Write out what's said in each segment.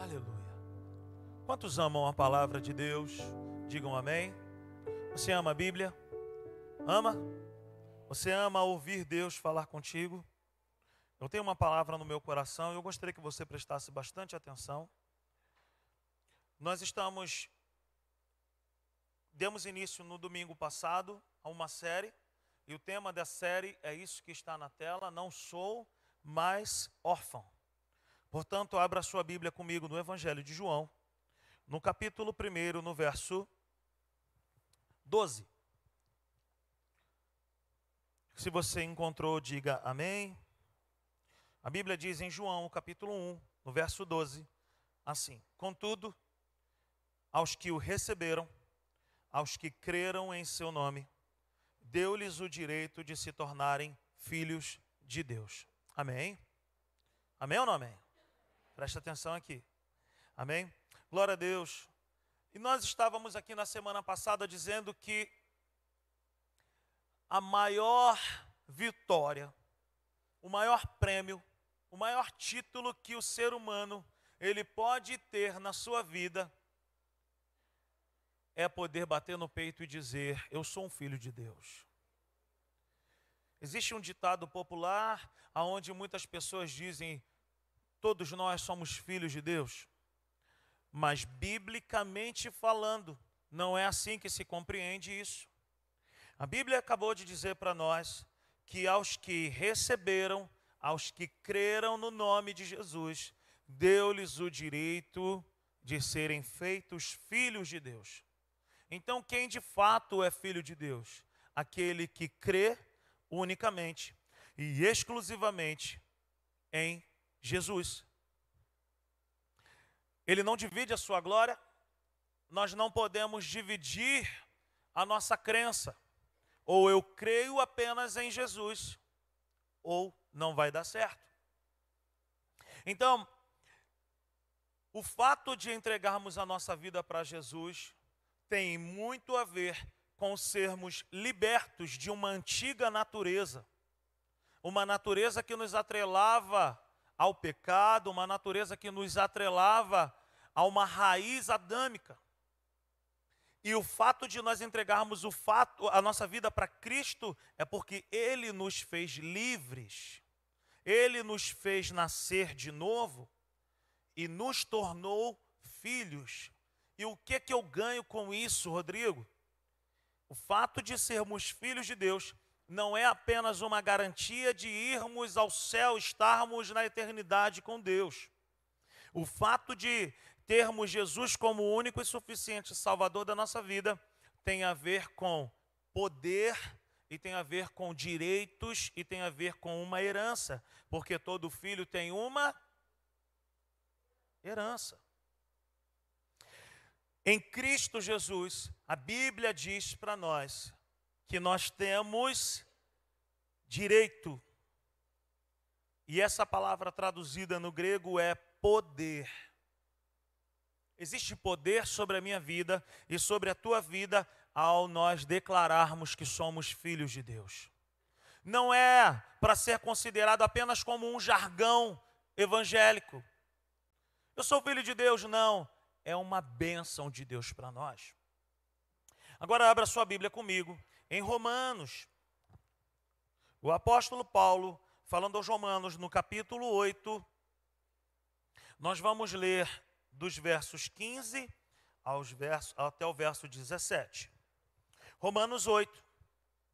Aleluia. Quantos amam a palavra de Deus? Digam amém. Você ama a Bíblia? Ama? Você ama ouvir Deus falar contigo? Eu tenho uma palavra no meu coração e eu gostaria que você prestasse bastante atenção. Nós estamos demos início no domingo passado a uma série e o tema da série é isso que está na tela, não sou mais órfão. Portanto, abra sua Bíblia comigo no Evangelho de João, no capítulo 1, no verso 12. Se você encontrou, diga amém. A Bíblia diz em João, capítulo 1, no verso 12, assim: Contudo, aos que o receberam, aos que creram em seu nome, deu-lhes o direito de se tornarem filhos de Deus. Amém? Amém ou não amém? Presta atenção aqui. Amém? Glória a Deus. E nós estávamos aqui na semana passada dizendo que a maior vitória, o maior prêmio, o maior título que o ser humano ele pode ter na sua vida é poder bater no peito e dizer: Eu sou um filho de Deus. Existe um ditado popular onde muitas pessoas dizem: Todos nós somos filhos de Deus. Mas, biblicamente falando, não é assim que se compreende isso. A Bíblia acabou de dizer para nós que aos que receberam, aos que creram no nome de Jesus, deu-lhes o direito de serem feitos filhos de Deus. Então, quem de fato é filho de Deus? Aquele que crê unicamente e exclusivamente em Jesus. Ele não divide a sua glória, nós não podemos dividir a nossa crença. Ou eu creio apenas em Jesus, ou não vai dar certo. Então, o fato de entregarmos a nossa vida para Jesus tem muito a ver com sermos libertos de uma antiga natureza, uma natureza que nos atrelava ao pecado, uma natureza que nos atrelava a uma raiz adâmica. E o fato de nós entregarmos o fato, a nossa vida para Cristo é porque Ele nos fez livres, Ele nos fez nascer de novo e nos tornou filhos. E o que que eu ganho com isso, Rodrigo? O fato de sermos filhos de Deus não é apenas uma garantia de irmos ao céu, estarmos na eternidade com Deus. O fato de termos Jesus como único e suficiente Salvador da nossa vida tem a ver com poder e tem a ver com direitos e tem a ver com uma herança, porque todo filho tem uma herança. Em Cristo Jesus, a Bíblia diz para nós que nós temos direito. E essa palavra traduzida no grego é poder. Existe poder sobre a minha vida e sobre a tua vida ao nós declararmos que somos filhos de Deus. Não é para ser considerado apenas como um jargão evangélico. Eu sou filho de Deus, não. É uma bênção de Deus para nós. Agora abra sua Bíblia comigo em Romanos. O apóstolo Paulo, falando aos Romanos no capítulo 8, nós vamos ler dos versos 15 aos versos, até o verso 17. Romanos 8,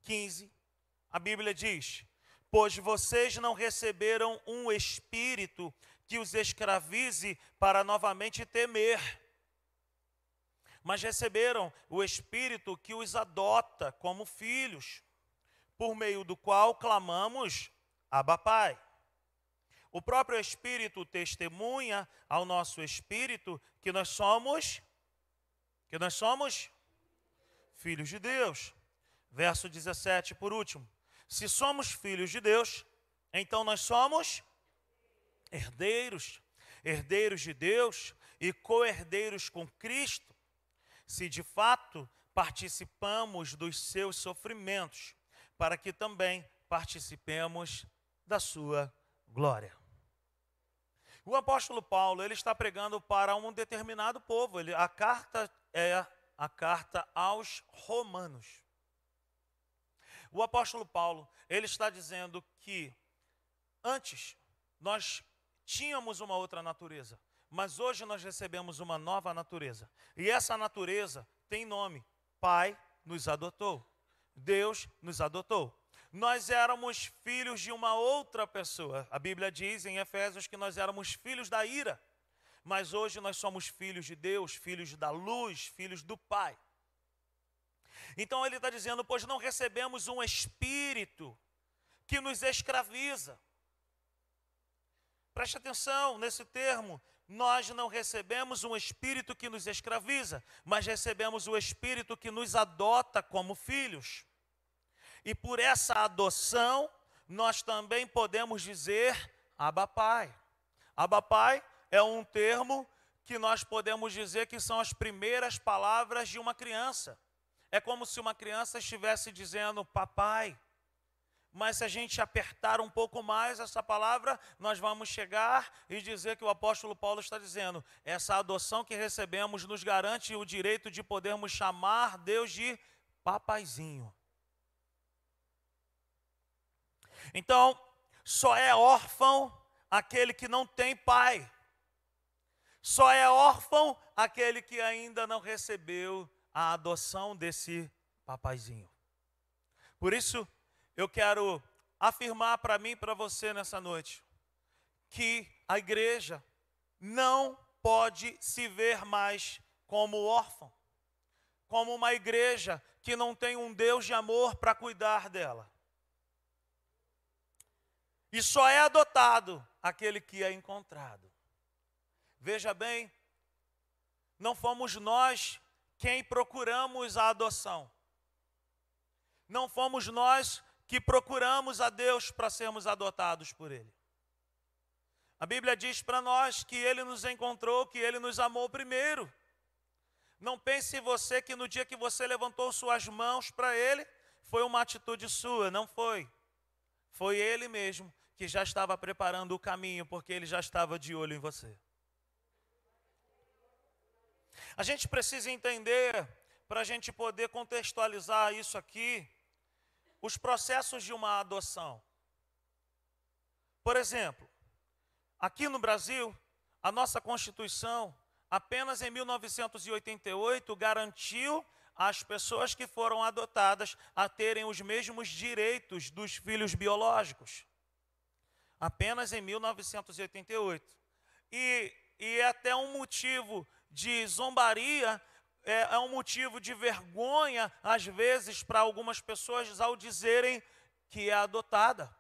15, a Bíblia diz: Pois vocês não receberam um espírito que os escravize para novamente temer mas receberam o Espírito que os adota como filhos, por meio do qual clamamos, Abba Pai. O próprio Espírito testemunha ao nosso espírito que nós somos que nós somos filhos de Deus. Verso 17 por último. Se somos filhos de Deus, então nós somos herdeiros, herdeiros de Deus e co-herdeiros com Cristo se de fato participamos dos seus sofrimentos, para que também participemos da sua glória. O apóstolo Paulo, ele está pregando para um determinado povo. Ele, a carta é a carta aos romanos. O apóstolo Paulo, ele está dizendo que antes nós tínhamos uma outra natureza, mas hoje nós recebemos uma nova natureza. E essa natureza tem nome: Pai nos adotou. Deus nos adotou. Nós éramos filhos de uma outra pessoa. A Bíblia diz em Efésios que nós éramos filhos da ira. Mas hoje nós somos filhos de Deus, filhos da luz, filhos do Pai. Então ele está dizendo: pois não recebemos um espírito que nos escraviza. Preste atenção nesse termo. Nós não recebemos um espírito que nos escraviza, mas recebemos o espírito que nos adota como filhos. E por essa adoção, nós também podemos dizer Abba Pai. Abba Pai é um termo que nós podemos dizer que são as primeiras palavras de uma criança. É como se uma criança estivesse dizendo papai. Mas se a gente apertar um pouco mais essa palavra, nós vamos chegar e dizer que o apóstolo Paulo está dizendo: essa adoção que recebemos nos garante o direito de podermos chamar Deus de papaizinho. Então, só é órfão aquele que não tem pai. Só é órfão aquele que ainda não recebeu a adoção desse papaizinho. Por isso, eu quero afirmar para mim e para você nessa noite que a igreja não pode se ver mais como órfão, como uma igreja que não tem um Deus de amor para cuidar dela. E só é adotado aquele que é encontrado. Veja bem, não fomos nós quem procuramos a adoção. Não fomos nós que procuramos a Deus para sermos adotados por Ele. A Bíblia diz para nós que Ele nos encontrou, que Ele nos amou primeiro. Não pense você que no dia que você levantou suas mãos para Ele, foi uma atitude sua, não foi. Foi Ele mesmo que já estava preparando o caminho, porque Ele já estava de olho em você. A gente precisa entender, para a gente poder contextualizar isso aqui, os processos de uma adoção. Por exemplo, aqui no Brasil, a nossa Constituição, apenas em 1988, garantiu às pessoas que foram adotadas a terem os mesmos direitos dos filhos biológicos. Apenas em 1988. E, e é até um motivo de zombaria, é, é um motivo de vergonha, às vezes, para algumas pessoas ao dizerem que é adotada.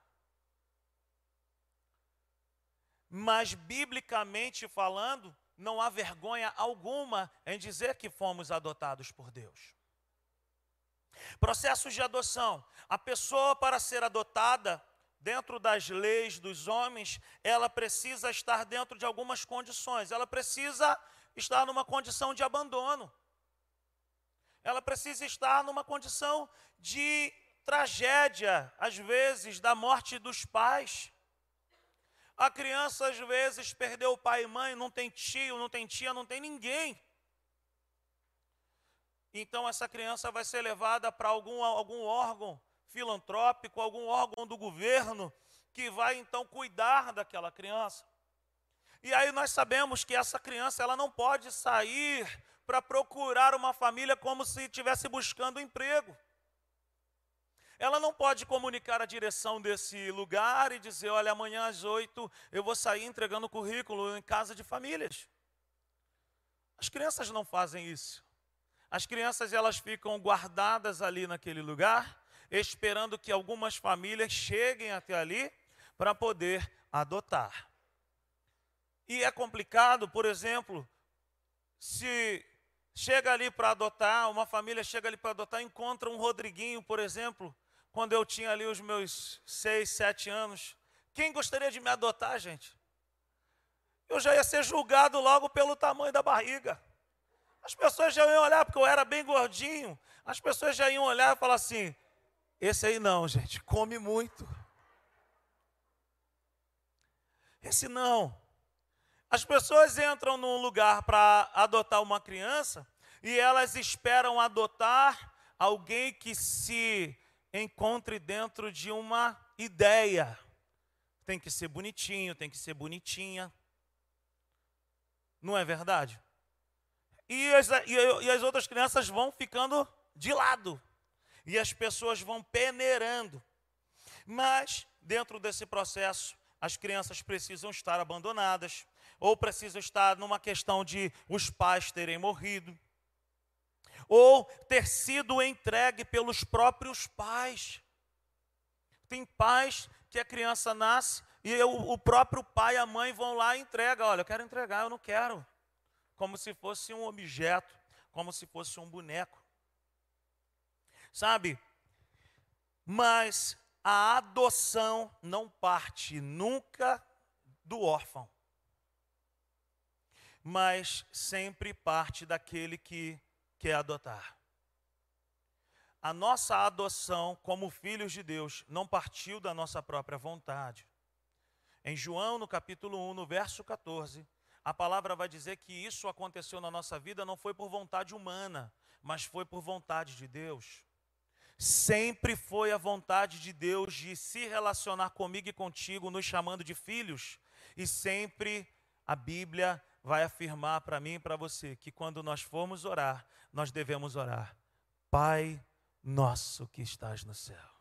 Mas, biblicamente falando, não há vergonha alguma em dizer que fomos adotados por Deus. Processos de adoção. A pessoa, para ser adotada, dentro das leis dos homens, ela precisa estar dentro de algumas condições. Ela precisa estar numa condição de abandono. Ela precisa estar numa condição de tragédia, às vezes, da morte dos pais. A criança, às vezes, perdeu o pai e mãe, não tem tio, não tem tia, não tem ninguém. Então, essa criança vai ser levada para algum, algum órgão filantrópico, algum órgão do governo, que vai então cuidar daquela criança. E aí nós sabemos que essa criança ela não pode sair para procurar uma família como se estivesse buscando emprego. Ela não pode comunicar a direção desse lugar e dizer: olha, amanhã às oito eu vou sair entregando currículo em casa de famílias. As crianças não fazem isso. As crianças elas ficam guardadas ali naquele lugar, esperando que algumas famílias cheguem até ali para poder adotar. E é complicado, por exemplo, se chega ali para adotar, uma família chega ali para adotar, encontra um Rodriguinho, por exemplo, quando eu tinha ali os meus seis, sete anos. Quem gostaria de me adotar, gente? Eu já ia ser julgado logo pelo tamanho da barriga. As pessoas já iam olhar, porque eu era bem gordinho, as pessoas já iam olhar e falar assim: esse aí não, gente, come muito. Esse não. As pessoas entram num lugar para adotar uma criança e elas esperam adotar alguém que se encontre dentro de uma ideia. Tem que ser bonitinho, tem que ser bonitinha. Não é verdade? E as, e as outras crianças vão ficando de lado. E as pessoas vão peneirando. Mas, dentro desse processo, as crianças precisam estar abandonadas, ou precisam estar numa questão de os pais terem morrido, ou ter sido entregue pelos próprios pais. Tem pais que a criança nasce e eu, o próprio pai e a mãe vão lá e entregam. Olha, eu quero entregar, eu não quero. Como se fosse um objeto, como se fosse um boneco. Sabe? Mas a adoção não parte nunca do órfão, mas sempre parte daquele que quer adotar. A nossa adoção como filhos de Deus não partiu da nossa própria vontade. Em João, no capítulo 1, no verso 14, a palavra vai dizer que isso aconteceu na nossa vida não foi por vontade humana, mas foi por vontade de Deus. Sempre foi a vontade de Deus de se relacionar comigo e contigo, nos chamando de filhos, e sempre a Bíblia vai afirmar para mim e para você que quando nós formos orar, nós devemos orar: Pai nosso que estás no céu.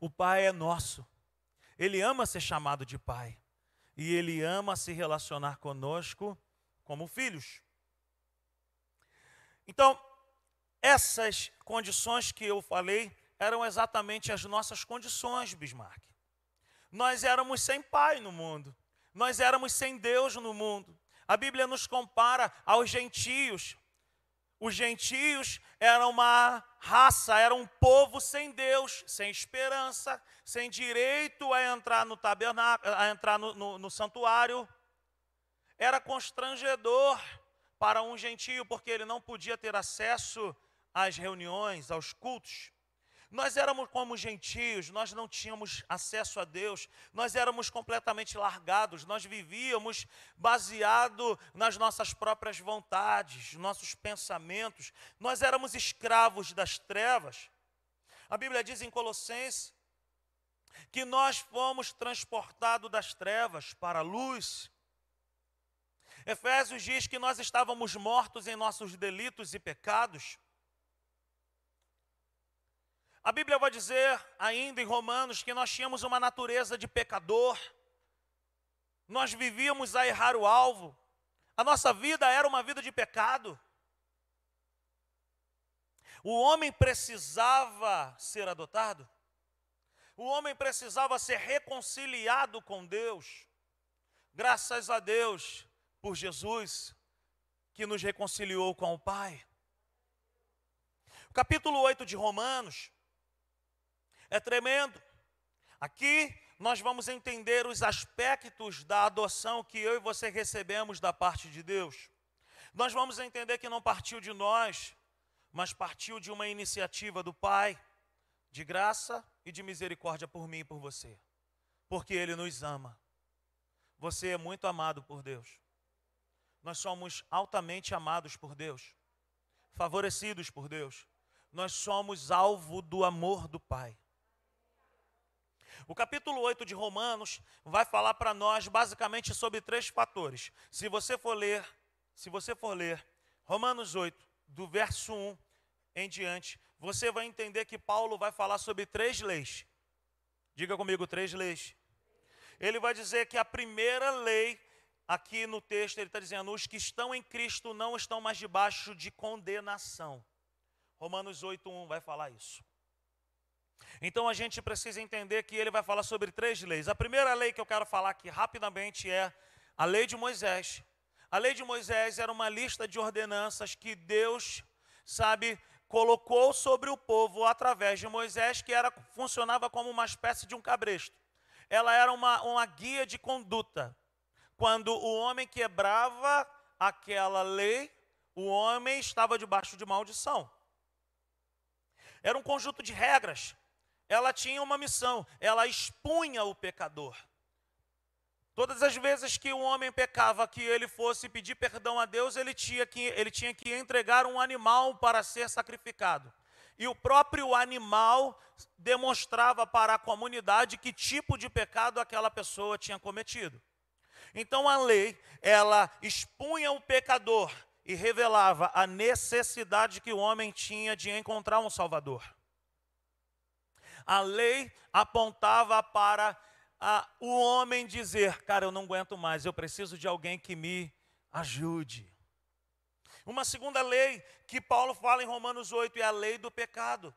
O Pai é nosso. Ele ama ser chamado de Pai. E Ele ama se relacionar conosco como filhos. Então, essas condições que eu falei eram exatamente as nossas condições, Bismarck. Nós éramos sem pai no mundo. Nós éramos sem Deus no mundo. A Bíblia nos compara aos gentios. Os gentios eram uma raça, era um povo sem Deus, sem esperança, sem direito a entrar no tabernáculo, a entrar no, no, no santuário. Era constrangedor para um gentio, porque ele não podia ter acesso às reuniões, aos cultos. Nós éramos como gentios, nós não tínhamos acesso a Deus, nós éramos completamente largados, nós vivíamos baseado nas nossas próprias vontades, nossos pensamentos, nós éramos escravos das trevas. A Bíblia diz em Colossenses que nós fomos transportados das trevas para a luz. Efésios diz que nós estávamos mortos em nossos delitos e pecados. A Bíblia vai dizer ainda em Romanos que nós tínhamos uma natureza de pecador, nós vivíamos a errar o alvo, a nossa vida era uma vida de pecado. O homem precisava ser adotado, o homem precisava ser reconciliado com Deus. Graças a Deus por Jesus, que nos reconciliou com o Pai. O capítulo 8 de Romanos é tremendo. Aqui nós vamos entender os aspectos da adoção que eu e você recebemos da parte de Deus. Nós vamos entender que não partiu de nós, mas partiu de uma iniciativa do Pai, de graça e de misericórdia por mim e por você, porque Ele nos ama. Você é muito amado por Deus. Nós somos altamente amados por Deus, favorecidos por Deus. Nós somos alvo do amor do Pai. O capítulo 8 de Romanos vai falar para nós basicamente sobre três fatores. Se você for ler, se você for ler Romanos 8, do verso 1 em diante, você vai entender que Paulo vai falar sobre três leis. Diga comigo, três leis. Ele vai dizer que a primeira lei, aqui no texto, ele está dizendo: os que estão em Cristo não estão mais debaixo de condenação. Romanos 8,1 vai falar isso. Então a gente precisa entender que ele vai falar sobre três leis. A primeira lei que eu quero falar aqui rapidamente é a lei de Moisés. A lei de Moisés era uma lista de ordenanças que Deus, sabe, colocou sobre o povo através de Moisés, que era funcionava como uma espécie de um cabresto. Ela era uma, uma guia de conduta. Quando o homem quebrava aquela lei, o homem estava debaixo de maldição. Era um conjunto de regras ela tinha uma missão, ela expunha o pecador. Todas as vezes que o homem pecava, que ele fosse pedir perdão a Deus, ele tinha que, ele tinha que entregar um animal para ser sacrificado. E o próprio animal demonstrava para a comunidade que tipo de pecado aquela pessoa tinha cometido. Então a lei, ela expunha o pecador e revelava a necessidade que o homem tinha de encontrar um Salvador. A lei apontava para a, o homem dizer: Cara, eu não aguento mais, eu preciso de alguém que me ajude. Uma segunda lei que Paulo fala em Romanos 8 é a lei do pecado.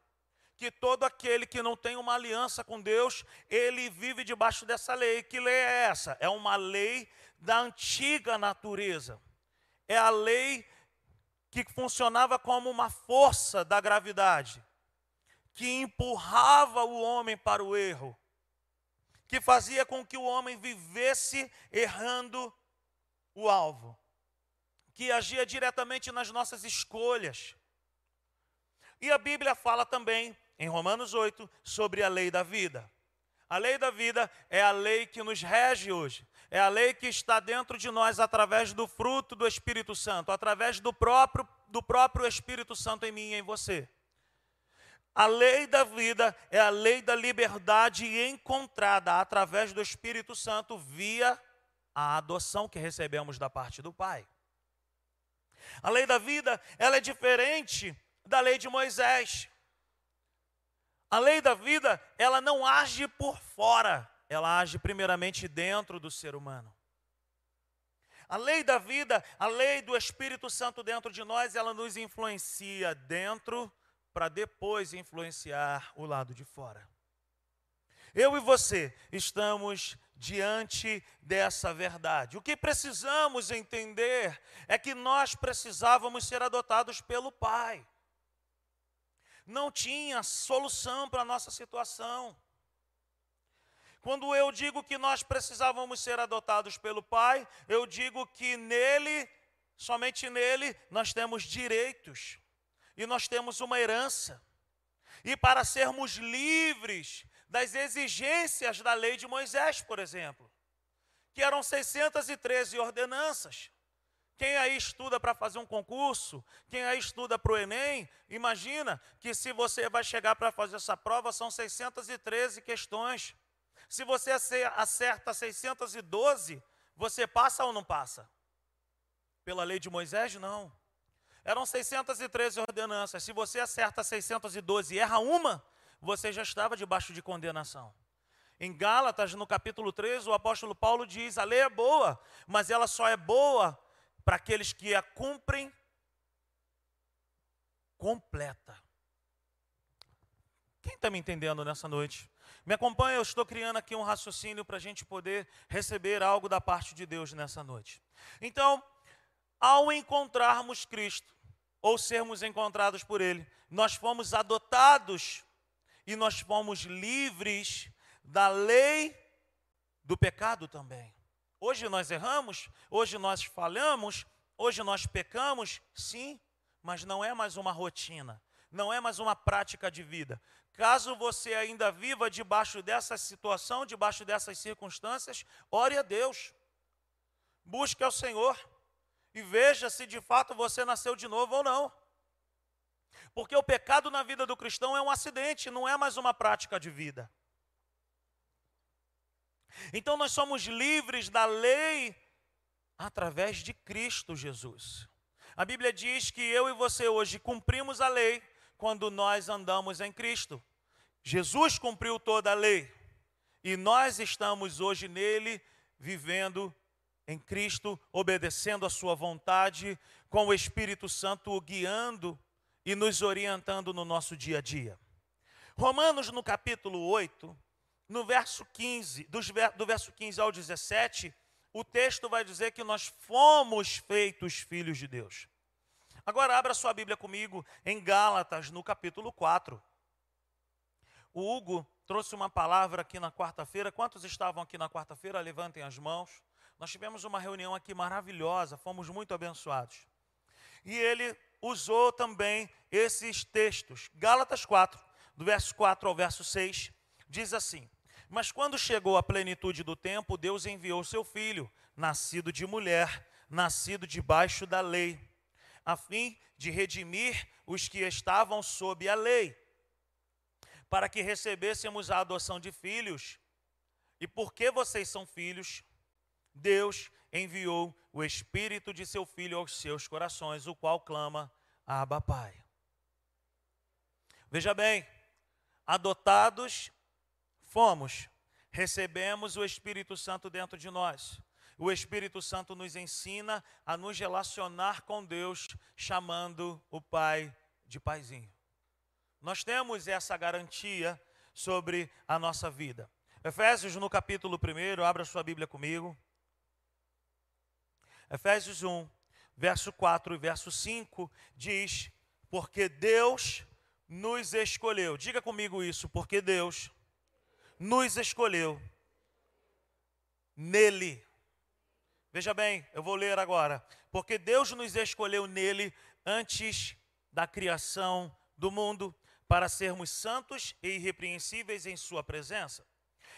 Que todo aquele que não tem uma aliança com Deus, ele vive debaixo dessa lei. Que lei é essa? É uma lei da antiga natureza. É a lei que funcionava como uma força da gravidade, que empurrava o homem para o erro, que fazia com que o homem vivesse errando o alvo, que agia diretamente nas nossas escolhas. E a Bíblia fala também, em Romanos 8, sobre a lei da vida. A lei da vida é a lei que nos rege hoje. É a lei que está dentro de nós através do fruto do Espírito Santo, através do próprio, do próprio Espírito Santo em mim e em você. A lei da vida é a lei da liberdade encontrada através do Espírito Santo via a adoção que recebemos da parte do Pai. A lei da vida, ela é diferente da lei de Moisés. A lei da vida, ela não age por fora, ela age primeiramente dentro do ser humano. A lei da vida, a lei do Espírito Santo dentro de nós, ela nos influencia dentro para depois influenciar o lado de fora. Eu e você estamos diante dessa verdade. O que precisamos entender é que nós precisávamos ser adotados pelo Pai. Não tinha solução para a nossa situação. Quando eu digo que nós precisávamos ser adotados pelo Pai, eu digo que nele, somente nele, nós temos direitos e nós temos uma herança. E para sermos livres das exigências da lei de Moisés, por exemplo, que eram 613 ordenanças. Quem aí estuda para fazer um concurso, quem aí estuda para o Enem, imagina que se você vai chegar para fazer essa prova, são 613 questões. Se você acerta 612, você passa ou não passa? Pela lei de Moisés, não. Eram 613 ordenanças. Se você acerta 612 e erra uma, você já estava debaixo de condenação. Em Gálatas, no capítulo 3, o apóstolo Paulo diz: a lei é boa, mas ela só é boa para aqueles que a cumprem completa. Quem está me entendendo nessa noite? Me acompanha, eu estou criando aqui um raciocínio para a gente poder receber algo da parte de Deus nessa noite. Então, ao encontrarmos Cristo, ou sermos encontrados por Ele, nós fomos adotados e nós fomos livres da lei do pecado também. Hoje nós erramos, hoje nós falhamos, hoje nós pecamos, sim, mas não é mais uma rotina, não é mais uma prática de vida. Caso você ainda viva debaixo dessa situação, debaixo dessas circunstâncias, ore a Deus, busque ao Senhor e veja se de fato você nasceu de novo ou não. Porque o pecado na vida do cristão é um acidente, não é mais uma prática de vida. Então nós somos livres da lei através de Cristo Jesus. A Bíblia diz que eu e você hoje cumprimos a lei quando nós andamos em Cristo. Jesus cumpriu toda a lei e nós estamos hoje nele vivendo em Cristo, obedecendo a Sua vontade, com o Espírito Santo o guiando e nos orientando no nosso dia a dia. Romanos, no capítulo 8, no verso 15, do verso 15 ao 17, o texto vai dizer que nós fomos feitos filhos de Deus. Agora abra sua Bíblia comigo em Gálatas, no capítulo 4. O Hugo trouxe uma palavra aqui na quarta-feira. Quantos estavam aqui na quarta-feira? Levantem as mãos. Nós tivemos uma reunião aqui maravilhosa, fomos muito abençoados. E ele usou também esses textos. Gálatas 4, do verso 4 ao verso 6, diz assim: Mas quando chegou a plenitude do tempo, Deus enviou seu filho, nascido de mulher, nascido debaixo da lei, a fim de redimir os que estavam sob a lei, para que recebêssemos a adoção de filhos. E porque vocês são filhos, Deus enviou o Espírito de seu Filho aos seus corações, o qual clama, Abba Pai. Veja bem, adotados fomos, recebemos o Espírito Santo dentro de nós. O Espírito Santo nos ensina a nos relacionar com Deus, chamando o Pai de Paizinho. Nós temos essa garantia sobre a nossa vida. Efésios, no capítulo 1, abra sua Bíblia comigo. Efésios 1, verso 4 e verso 5 diz: Porque Deus nos escolheu. Diga comigo isso, porque Deus nos escolheu nele. Veja bem, eu vou ler agora. Porque Deus nos escolheu nele antes da criação do mundo, para sermos santos e irrepreensíveis em Sua presença.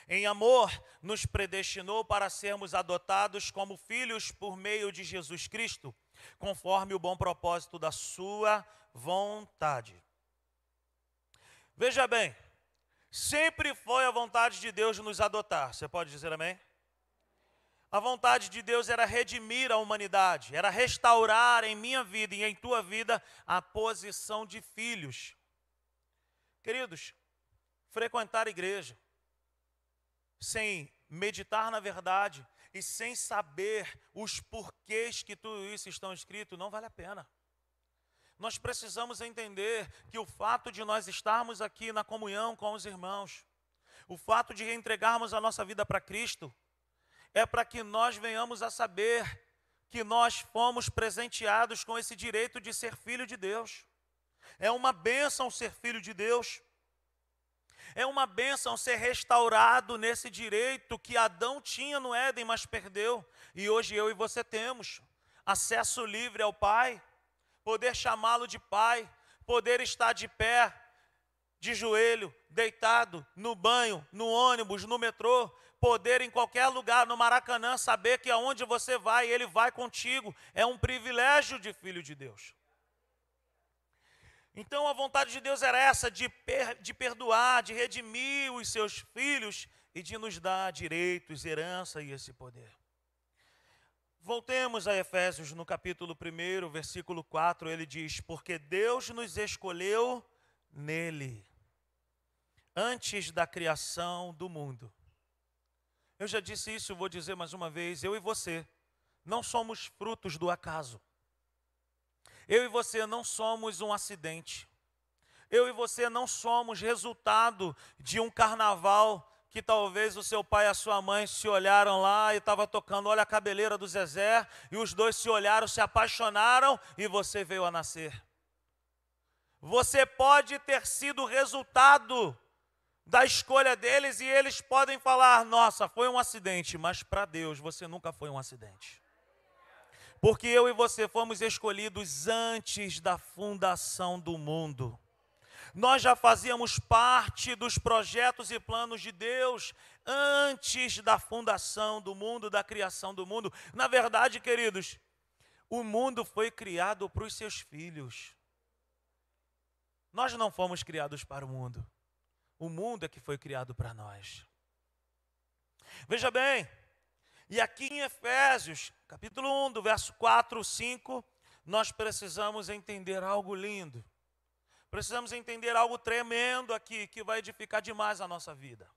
Em amor, nos predestinou para sermos adotados como filhos por meio de Jesus Cristo, conforme o bom propósito da Sua vontade. Veja bem, sempre foi a vontade de Deus nos adotar. Você pode dizer amém? A vontade de Deus era redimir a humanidade, era restaurar em minha vida e em tua vida a posição de filhos. Queridos, frequentar igreja, sem meditar na verdade e sem saber os porquês que tudo isso estão escrito, não vale a pena. Nós precisamos entender que o fato de nós estarmos aqui na comunhão com os irmãos, o fato de entregarmos a nossa vida para Cristo, é para que nós venhamos a saber que nós fomos presenteados com esse direito de ser filho de Deus. É uma bênção ser filho de Deus. É uma bênção ser restaurado nesse direito que Adão tinha no Éden, mas perdeu. E hoje eu e você temos acesso livre ao Pai, poder chamá-lo de Pai, poder estar de pé, de joelho, deitado, no banho, no ônibus, no metrô, poder em qualquer lugar, no Maracanã, saber que aonde você vai, Ele vai contigo. É um privilégio de filho de Deus. Então a vontade de Deus era essa, de, per, de perdoar, de redimir os seus filhos e de nos dar direitos, herança e esse poder. Voltemos a Efésios no capítulo 1, versículo 4, ele diz: Porque Deus nos escolheu nele, antes da criação do mundo. Eu já disse isso, vou dizer mais uma vez: eu e você não somos frutos do acaso. Eu e você não somos um acidente. Eu e você não somos resultado de um carnaval que talvez o seu pai e a sua mãe se olharam lá e estava tocando, olha a cabeleira do Zezé, e os dois se olharam, se apaixonaram e você veio a nascer. Você pode ter sido resultado da escolha deles e eles podem falar: nossa, foi um acidente, mas para Deus você nunca foi um acidente. Porque eu e você fomos escolhidos antes da fundação do mundo. Nós já fazíamos parte dos projetos e planos de Deus antes da fundação do mundo, da criação do mundo. Na verdade, queridos, o mundo foi criado para os seus filhos. Nós não fomos criados para o mundo. O mundo é que foi criado para nós. Veja bem, e aqui em Efésios, capítulo 1, do verso 4, 5, nós precisamos entender algo lindo. Precisamos entender algo tremendo aqui que vai edificar demais a nossa vida.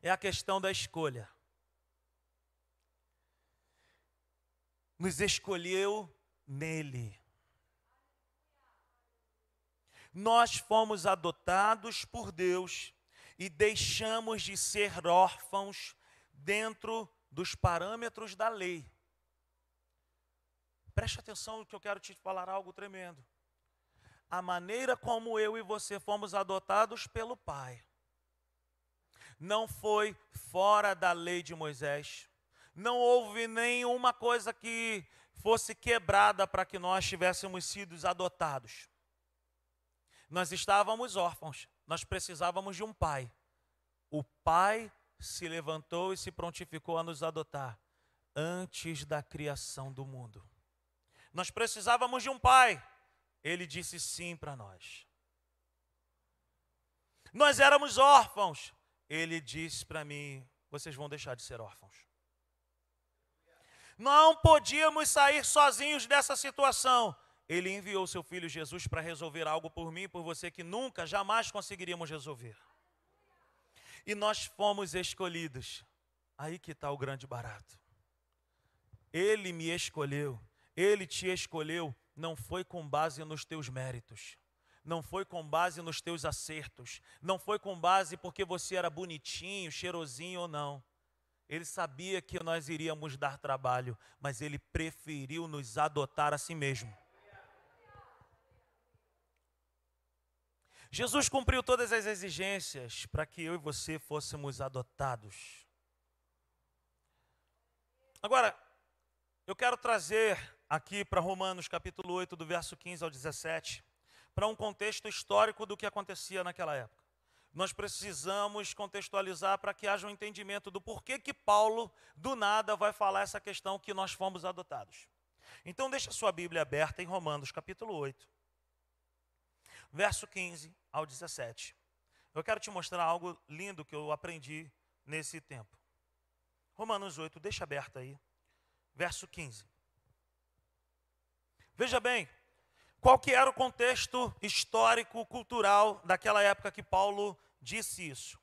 É a questão da escolha. Nos escolheu nele. Nós fomos adotados por Deus e deixamos de ser órfãos dentro dos parâmetros da lei. Preste atenção que eu quero te falar algo tremendo. A maneira como eu e você fomos adotados pelo Pai não foi fora da lei de Moisés. Não houve nenhuma coisa que fosse quebrada para que nós tivéssemos sido adotados. Nós estávamos órfãos, nós precisávamos de um pai. o Pai se levantou e se prontificou a nos adotar antes da criação do mundo. Nós precisávamos de um pai. Ele disse sim para nós. Nós éramos órfãos. Ele disse para mim: vocês vão deixar de ser órfãos. Não podíamos sair sozinhos dessa situação. Ele enviou seu filho Jesus para resolver algo por mim e por você que nunca, jamais conseguiríamos resolver. E nós fomos escolhidos. Aí que está o grande barato. Ele me escolheu, ele te escolheu, não foi com base nos teus méritos, não foi com base nos teus acertos, não foi com base porque você era bonitinho, cheirosinho ou não. Ele sabia que nós iríamos dar trabalho, mas ele preferiu nos adotar a si mesmo. Jesus cumpriu todas as exigências para que eu e você fôssemos adotados. Agora, eu quero trazer aqui para Romanos capítulo 8, do verso 15 ao 17, para um contexto histórico do que acontecia naquela época. Nós precisamos contextualizar para que haja um entendimento do porquê que Paulo, do nada, vai falar essa questão que nós fomos adotados. Então, deixa sua Bíblia aberta em Romanos capítulo 8, verso 15 ao 17. Eu quero te mostrar algo lindo que eu aprendi nesse tempo. Romanos 8, deixa aberto aí, verso 15. Veja bem, qual que era o contexto histórico, cultural daquela época que Paulo disse isso?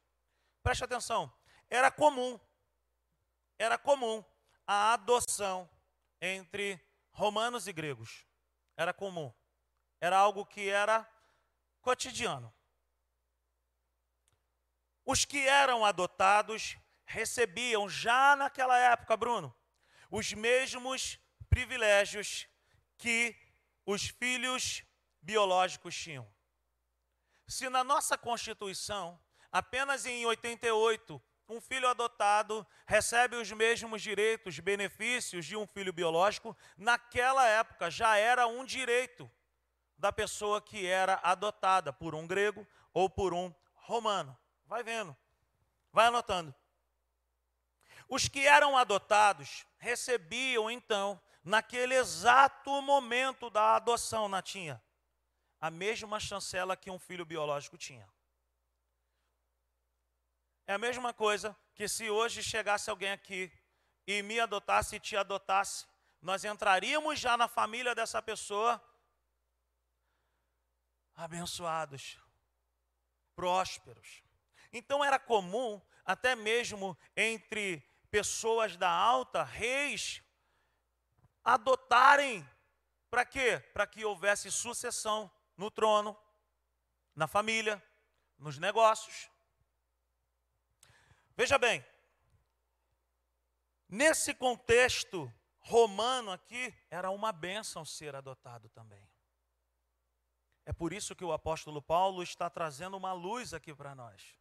Preste atenção, era comum, era comum a adoção entre romanos e gregos. Era comum. Era algo que era cotidiano. Os que eram adotados recebiam já naquela época, Bruno, os mesmos privilégios que os filhos biológicos tinham. Se na nossa Constituição, apenas em 88, um filho adotado recebe os mesmos direitos, benefícios de um filho biológico, naquela época já era um direito da pessoa que era adotada por um grego ou por um romano. Vai vendo, vai anotando. Os que eram adotados recebiam então, naquele exato momento da adoção, Natinha, a mesma chancela que um filho biológico tinha. É a mesma coisa que se hoje chegasse alguém aqui e me adotasse e te adotasse, nós entraríamos já na família dessa pessoa abençoados, prósperos. Então era comum, até mesmo entre pessoas da alta, reis, adotarem para quê? Para que houvesse sucessão no trono, na família, nos negócios. Veja bem, nesse contexto romano aqui, era uma bênção ser adotado também. É por isso que o apóstolo Paulo está trazendo uma luz aqui para nós.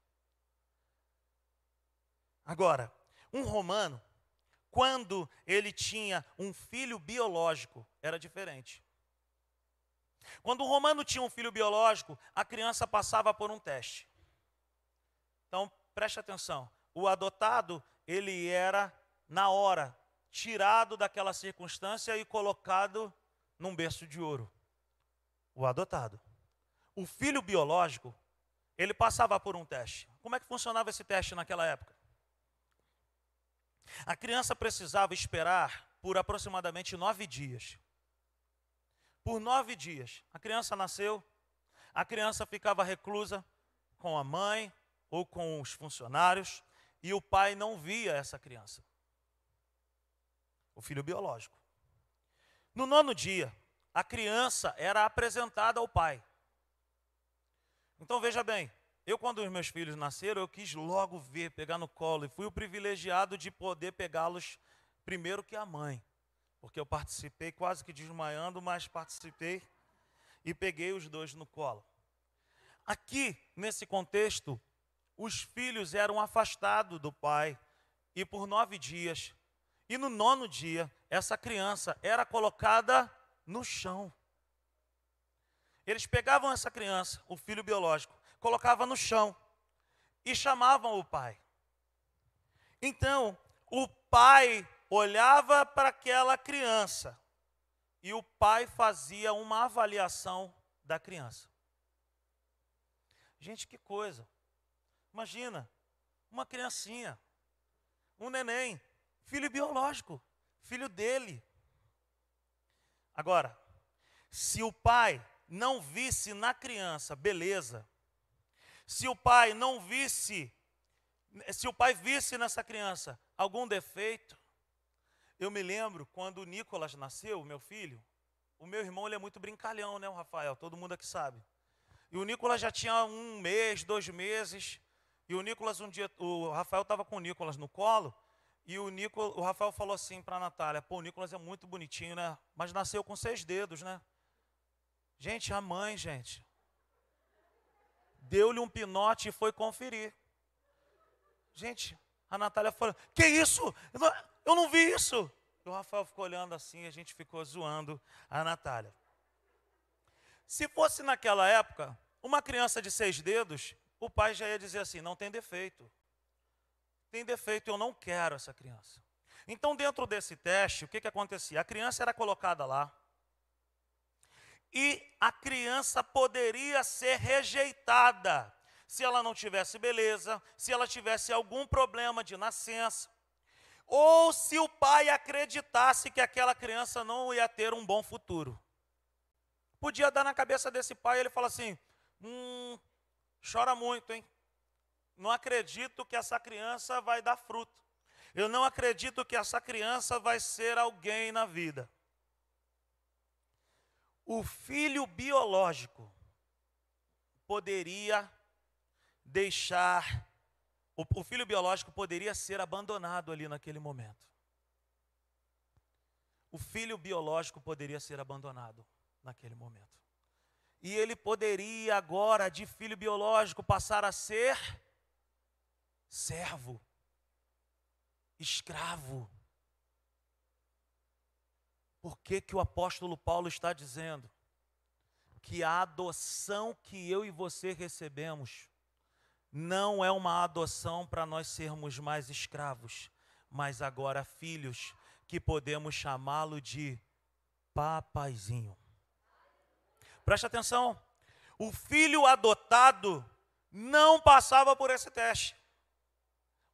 Agora, um romano, quando ele tinha um filho biológico, era diferente. Quando um romano tinha um filho biológico, a criança passava por um teste. Então, preste atenção. O adotado, ele era, na hora, tirado daquela circunstância e colocado num berço de ouro o adotado. O filho biológico, ele passava por um teste. Como é que funcionava esse teste naquela época? A criança precisava esperar por aproximadamente nove dias. Por nove dias. A criança nasceu, a criança ficava reclusa com a mãe ou com os funcionários, e o pai não via essa criança. O filho biológico. No nono dia, a criança era apresentada ao pai. Então veja bem, eu quando os meus filhos nasceram, eu quis logo ver, pegar no colo, e fui o privilegiado de poder pegá-los primeiro que a mãe, porque eu participei quase que desmaiando, mas participei e peguei os dois no colo. Aqui, nesse contexto, os filhos eram afastados do pai, e por nove dias, e no nono dia, essa criança era colocada no chão. Eles pegavam essa criança, o filho biológico, colocava no chão e chamavam o pai. Então, o pai olhava para aquela criança e o pai fazia uma avaliação da criança. Gente, que coisa. Imagina, uma criancinha, um neném, filho biológico, filho dele. Agora, se o pai não visse na criança beleza, se o pai não visse, se o pai visse nessa criança algum defeito, eu me lembro quando o Nicolas nasceu, meu filho, o meu irmão ele é muito brincalhão, né, o Rafael? Todo mundo aqui sabe. E o Nicolas já tinha um mês, dois meses. E o Nicolas um dia, o Rafael estava com o Nicolas no colo. E o, o Rafael falou assim para a Natália: Pô, o Nicolas é muito bonitinho, né? Mas nasceu com seis dedos, né? Gente, a mãe, gente, deu-lhe um pinote e foi conferir. Gente, a Natália falou: Que isso? Eu não, eu não vi isso. E o Rafael ficou olhando assim, a gente ficou zoando a Natália. Se fosse naquela época, uma criança de seis dedos, o pai já ia dizer assim: não tem defeito. Tem defeito, eu não quero essa criança. Então, dentro desse teste, o que, que acontecia? A criança era colocada lá. E a criança poderia ser rejeitada se ela não tivesse beleza, se ela tivesse algum problema de nascença, ou se o pai acreditasse que aquela criança não ia ter um bom futuro. Podia dar na cabeça desse pai, ele fala assim: hum, chora muito, hein? Não acredito que essa criança vai dar fruto. Eu não acredito que essa criança vai ser alguém na vida. O filho biológico poderia deixar o, filho biológico poderia ser abandonado ali naquele momento. O filho biológico poderia ser abandonado naquele momento. E ele poderia agora, de filho biológico, passar a ser servo, escravo. Por que, que o apóstolo Paulo está dizendo? Que a adoção que eu e você recebemos não é uma adoção para nós sermos mais escravos, mas agora filhos, que podemos chamá-lo de papaizinho. Preste atenção, o filho adotado não passava por esse teste.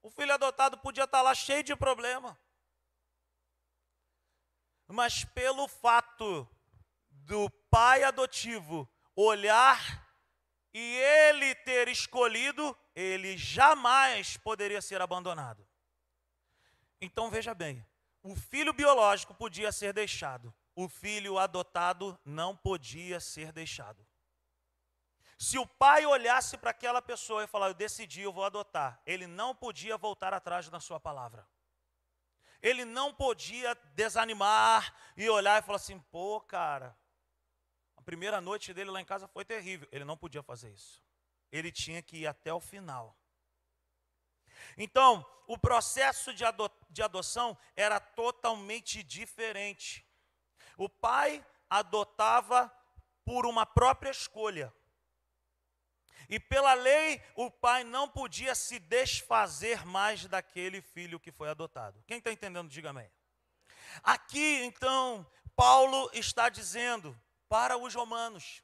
O filho adotado podia estar lá cheio de problema. Mas pelo fato do pai adotivo olhar e ele ter escolhido, ele jamais poderia ser abandonado. Então veja bem, o filho biológico podia ser deixado, o filho adotado não podia ser deixado. Se o pai olhasse para aquela pessoa e falar, eu decidi, eu vou adotar, ele não podia voltar atrás na sua palavra. Ele não podia desanimar e olhar e falar assim, pô, cara, primeira noite dele lá em casa foi terrível. Ele não podia fazer isso. Ele tinha que ir até o final. Então, o processo de, ado de adoção era totalmente diferente. O pai adotava por uma própria escolha. E pela lei, o pai não podia se desfazer mais daquele filho que foi adotado. Quem está entendendo, diga amém. Aqui, então, Paulo está dizendo para os romanos.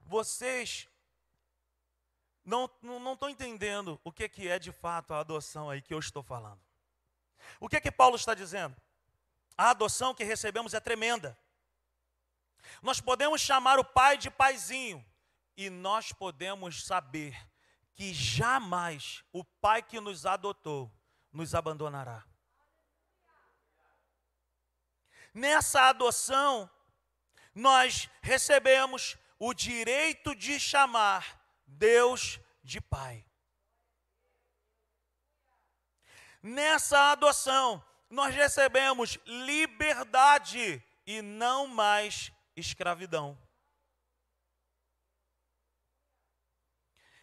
Vocês não estão não, não entendendo o que, que é de fato a adoção aí que eu estou falando. O que que Paulo está dizendo? A adoção que recebemos é tremenda. Nós podemos chamar o pai de paizinho e nós podemos saber que jamais o pai que nos adotou nos abandonará. Nessa adoção, nós recebemos o direito de chamar Deus de Pai. Nessa adoção, nós recebemos liberdade e não mais escravidão.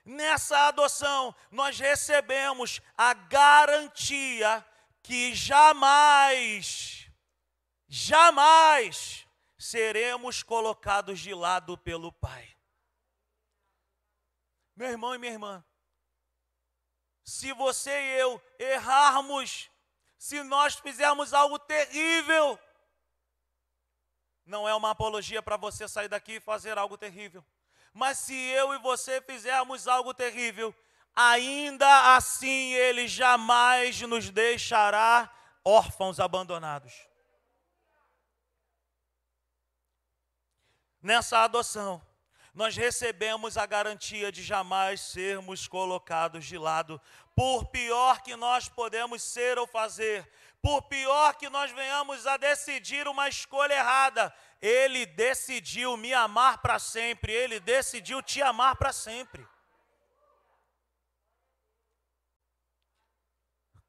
Nessa adoção, nós recebemos a garantia que jamais, jamais seremos colocados de lado pelo Pai. Meu irmão e minha irmã, se você e eu errarmos, se nós fizermos algo terrível, não é uma apologia para você sair daqui e fazer algo terrível. Mas se eu e você fizermos algo terrível, ainda assim Ele jamais nos deixará órfãos abandonados. Nessa adoção, nós recebemos a garantia de jamais sermos colocados de lado, por pior que nós podemos ser ou fazer, por pior que nós venhamos a decidir uma escolha errada, Ele decidiu me amar para sempre, Ele decidiu te amar para sempre.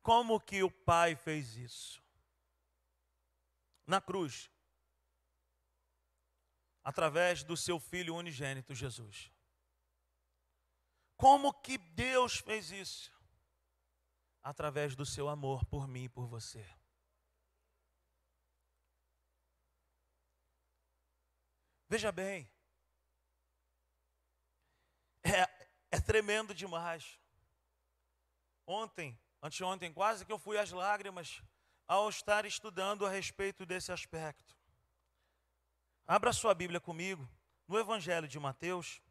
Como que o Pai fez isso? Na cruz. Através do seu Filho unigênito, Jesus. Como que Deus fez isso? Através do seu amor por mim e por você. Veja bem, é, é tremendo demais. Ontem, Anteontem, quase que eu fui às lágrimas ao estar estudando a respeito desse aspecto. Abra sua Bíblia comigo no Evangelho de Mateus,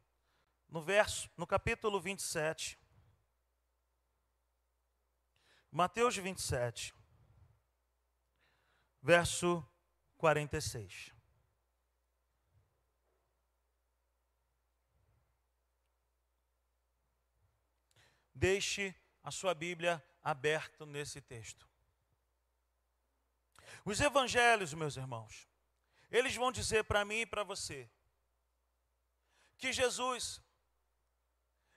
no verso, no capítulo 27. Mateus 27, verso 46. Deixe a sua Bíblia aberto nesse texto. Os evangelhos, meus irmãos, eles vão dizer para mim e para você que Jesus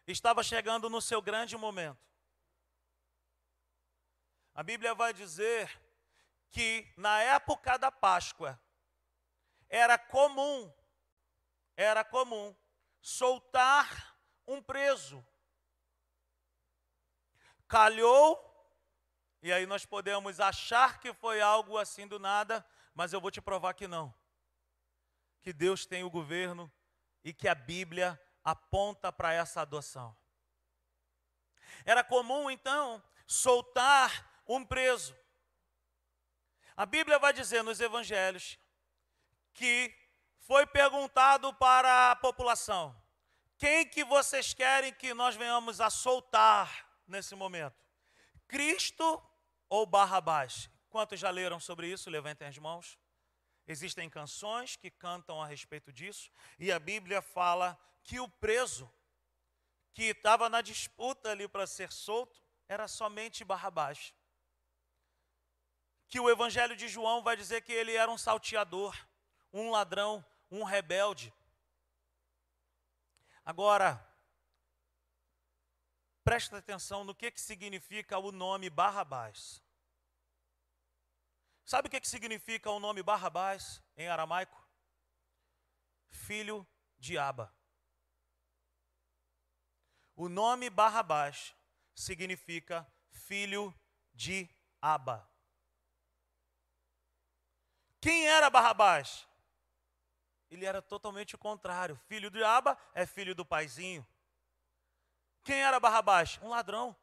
estava chegando no seu grande momento. A Bíblia vai dizer que na época da Páscoa era comum, era comum soltar um preso calhou, e aí nós podemos achar que foi algo assim do nada, mas eu vou te provar que não. Que Deus tem o governo e que a Bíblia aponta para essa adoção. Era comum então soltar um preso. A Bíblia vai dizer nos evangelhos que foi perguntado para a população: quem que vocês querem que nós venhamos a soltar nesse momento? Cristo ou Barrabás? Quantos já leram sobre isso? Levantem as mãos. Existem canções que cantam a respeito disso, e a Bíblia fala que o preso que estava na disputa ali para ser solto era somente Barrabás. Que o Evangelho de João vai dizer que ele era um salteador, um ladrão, um rebelde. Agora, Presta atenção no que, que significa o nome Barrabás. Sabe o que, que significa o nome Barrabás em aramaico? Filho de Aba. O nome Barrabás significa filho de Aba. Quem era Barrabás? Ele era totalmente o contrário. Filho de Aba é filho do paizinho. Quem era Barrabás? Um ladrão,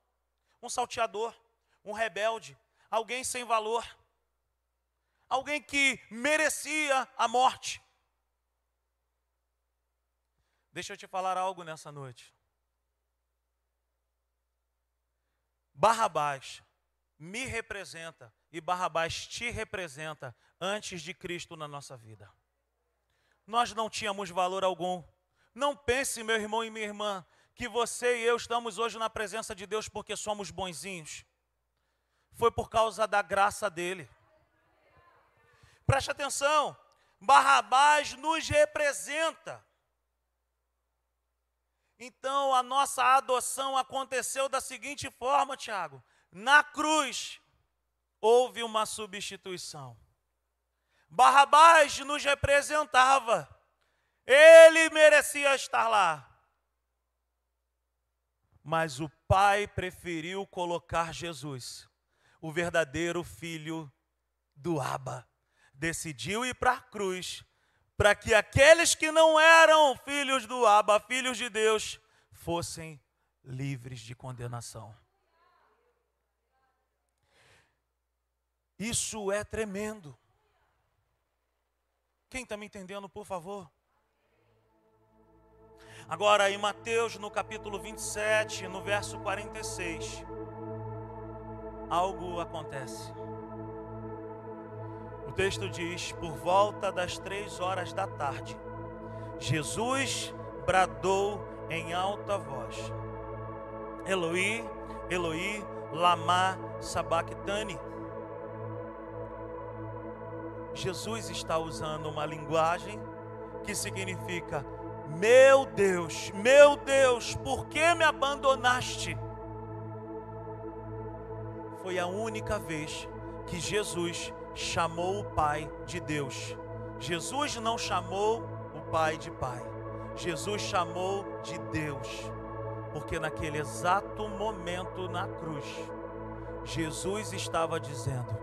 um salteador, um rebelde, alguém sem valor, alguém que merecia a morte. Deixa eu te falar algo nessa noite. Barrabás me representa e Barrabás te representa antes de Cristo na nossa vida. Nós não tínhamos valor algum. Não pense, meu irmão e minha irmã, que você e eu estamos hoje na presença de Deus porque somos bonzinhos. Foi por causa da graça dele. Preste atenção, Barrabás nos representa. Então a nossa adoção aconteceu da seguinte forma, Tiago: na cruz houve uma substituição. Barrabás nos representava. Ele merecia estar lá. Mas o pai preferiu colocar Jesus, o verdadeiro filho do Abba. Decidiu ir para a cruz, para que aqueles que não eram filhos do Abba, filhos de Deus, fossem livres de condenação. Isso é tremendo. Quem está me entendendo, por favor? Agora, em Mateus, no capítulo 27, no verso 46, algo acontece. O texto diz: Por volta das três horas da tarde, Jesus bradou em alta voz: Eloi, Eloi, lama sabachthani. Jesus está usando uma linguagem que significa: Meu Deus, meu Deus, por que me abandonaste? Foi a única vez que Jesus chamou o Pai de Deus. Jesus não chamou o Pai de Pai. Jesus chamou de Deus. Porque naquele exato momento na cruz, Jesus estava dizendo: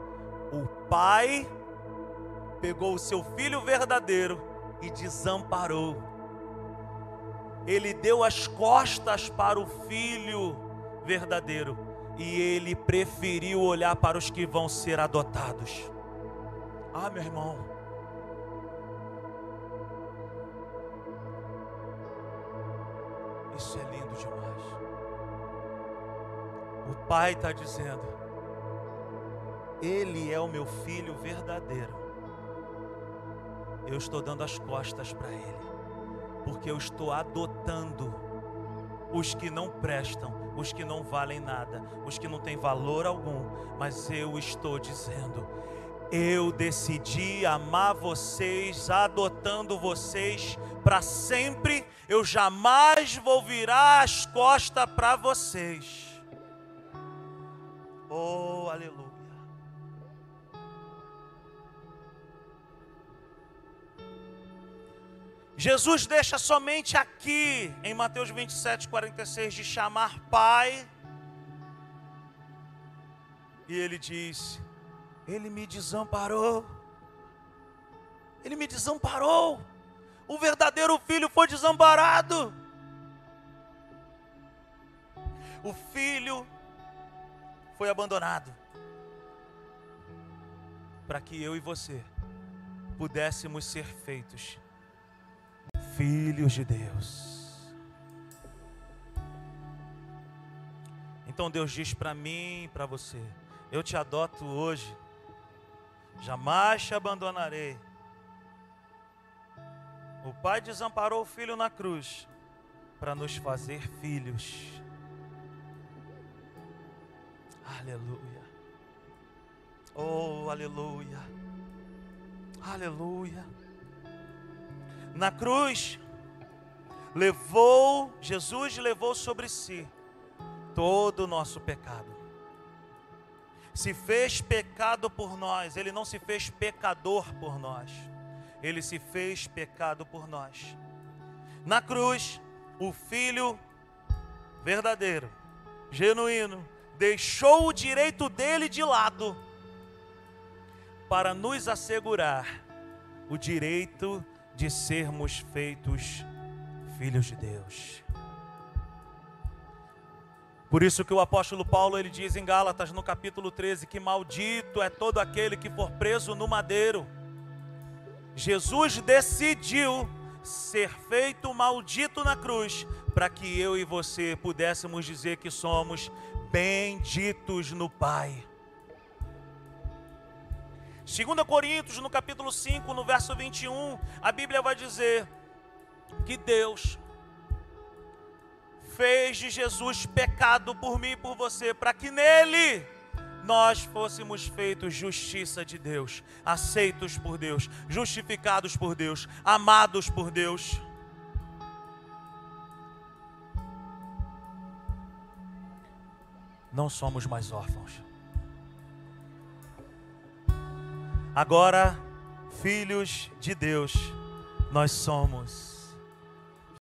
O Pai pegou o seu filho verdadeiro e desamparou. Ele deu as costas para o filho verdadeiro e ele preferiu olhar para os que vão ser adotados. Ah, meu irmão. Isso é lindo demais. O pai está dizendo: Ele é o meu filho verdadeiro eu estou dando as costas para Ele, porque eu estou adotando os que não prestam, os que não valem nada, os que não têm valor algum, mas eu estou dizendo, eu decidi amar vocês, adotando vocês para sempre, eu jamais vou virar as costas para vocês. Oh, aleluia. Jesus deixa somente aqui, em Mateus 27, 46, de chamar Pai. E ele diz: Ele me desamparou. Ele me desamparou. O verdadeiro filho foi desamparado. O filho foi abandonado. Para que eu e você pudéssemos ser feitos filhos de Deus. Então Deus diz para mim e para você: Eu te adoto hoje, jamais te abandonarei. O Pai desamparou o Filho na cruz para nos fazer filhos. Aleluia. Oh, aleluia. Aleluia na cruz, levou, Jesus levou sobre si todo o nosso pecado. Se fez pecado por nós, ele não se fez pecador por nós, ele se fez pecado por nós. Na cruz, o Filho verdadeiro, genuíno, deixou o direito dele de lado para nos assegurar o direito de sermos feitos filhos de Deus. Por isso que o apóstolo Paulo ele diz em Gálatas no capítulo 13 que maldito é todo aquele que for preso no madeiro. Jesus decidiu ser feito maldito na cruz para que eu e você pudéssemos dizer que somos benditos no Pai. 2 Coríntios, no capítulo 5, no verso 21, a Bíblia vai dizer que Deus fez de Jesus pecado por mim e por você, para que nele nós fôssemos feitos justiça de Deus, aceitos por Deus, justificados por Deus, amados por Deus. Não somos mais órfãos. Agora, filhos de Deus, nós somos.